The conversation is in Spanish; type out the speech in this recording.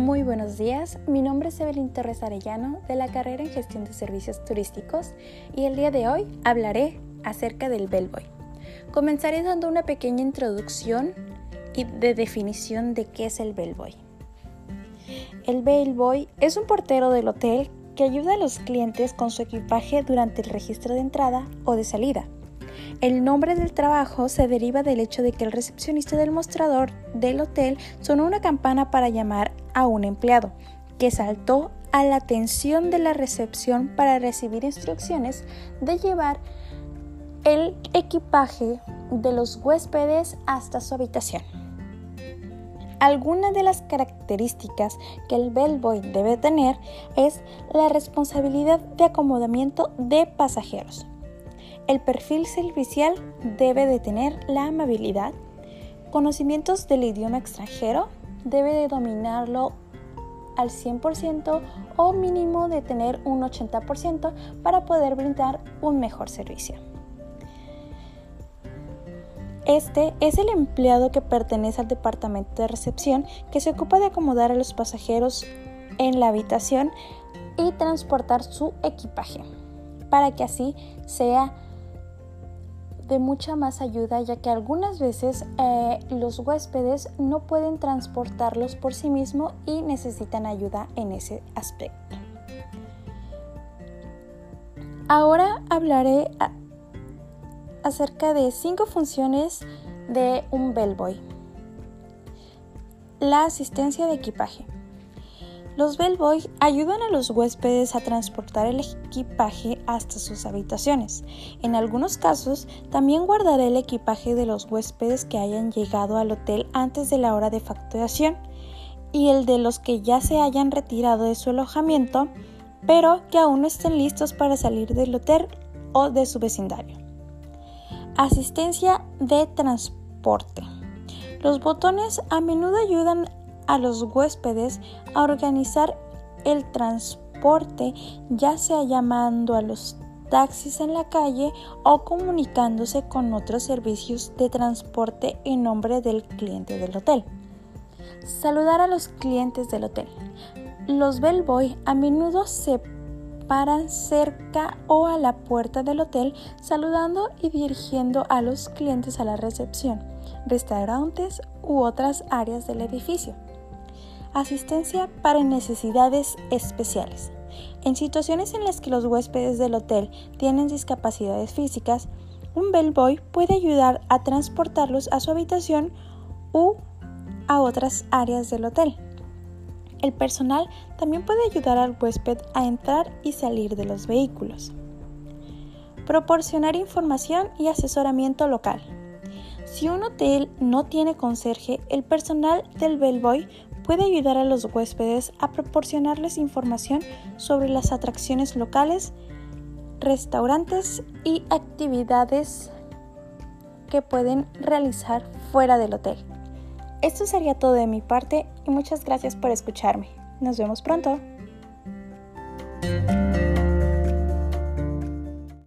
Muy buenos días, mi nombre es Evelyn Torres Arellano de la carrera en Gestión de Servicios Turísticos y el día de hoy hablaré acerca del bellboy. Comenzaré dando una pequeña introducción y de definición de qué es el bellboy. El bellboy es un portero del hotel que ayuda a los clientes con su equipaje durante el registro de entrada o de salida el nombre del trabajo se deriva del hecho de que el recepcionista del mostrador del hotel sonó una campana para llamar a un empleado, que saltó a la atención de la recepción para recibir instrucciones de llevar el equipaje de los huéspedes hasta su habitación. Algunas de las características que el bellboy debe tener es la responsabilidad de acomodamiento de pasajeros, el perfil servicial debe de tener la amabilidad, conocimientos del idioma extranjero, debe de dominarlo al 100% o mínimo de tener un 80% para poder brindar un mejor servicio. Este es el empleado que pertenece al departamento de recepción que se ocupa de acomodar a los pasajeros en la habitación y transportar su equipaje para que así sea de mucha más ayuda ya que algunas veces eh, los huéspedes no pueden transportarlos por sí mismos y necesitan ayuda en ese aspecto. Ahora hablaré acerca de cinco funciones de un bellboy. La asistencia de equipaje. Los bellboy ayudan a los huéspedes a transportar el equipaje hasta sus habitaciones. En algunos casos, también guardará el equipaje de los huéspedes que hayan llegado al hotel antes de la hora de facturación y el de los que ya se hayan retirado de su alojamiento, pero que aún no estén listos para salir del hotel o de su vecindario. Asistencia de transporte. Los botones a menudo ayudan a los huéspedes a organizar el transporte, ya sea llamando a los taxis en la calle o comunicándose con otros servicios de transporte en nombre del cliente del hotel. Saludar a los clientes del hotel. Los bellboy a menudo se paran cerca o a la puerta del hotel saludando y dirigiendo a los clientes a la recepción, restaurantes u otras áreas del edificio. Asistencia para necesidades especiales. En situaciones en las que los huéspedes del hotel tienen discapacidades físicas, un bellboy puede ayudar a transportarlos a su habitación u a otras áreas del hotel. El personal también puede ayudar al huésped a entrar y salir de los vehículos. Proporcionar información y asesoramiento local. Si un hotel no tiene conserje, el personal del bellboy puede ayudar a los huéspedes a proporcionarles información sobre las atracciones locales, restaurantes y actividades que pueden realizar fuera del hotel. Esto sería todo de mi parte y muchas gracias por escucharme. Nos vemos pronto.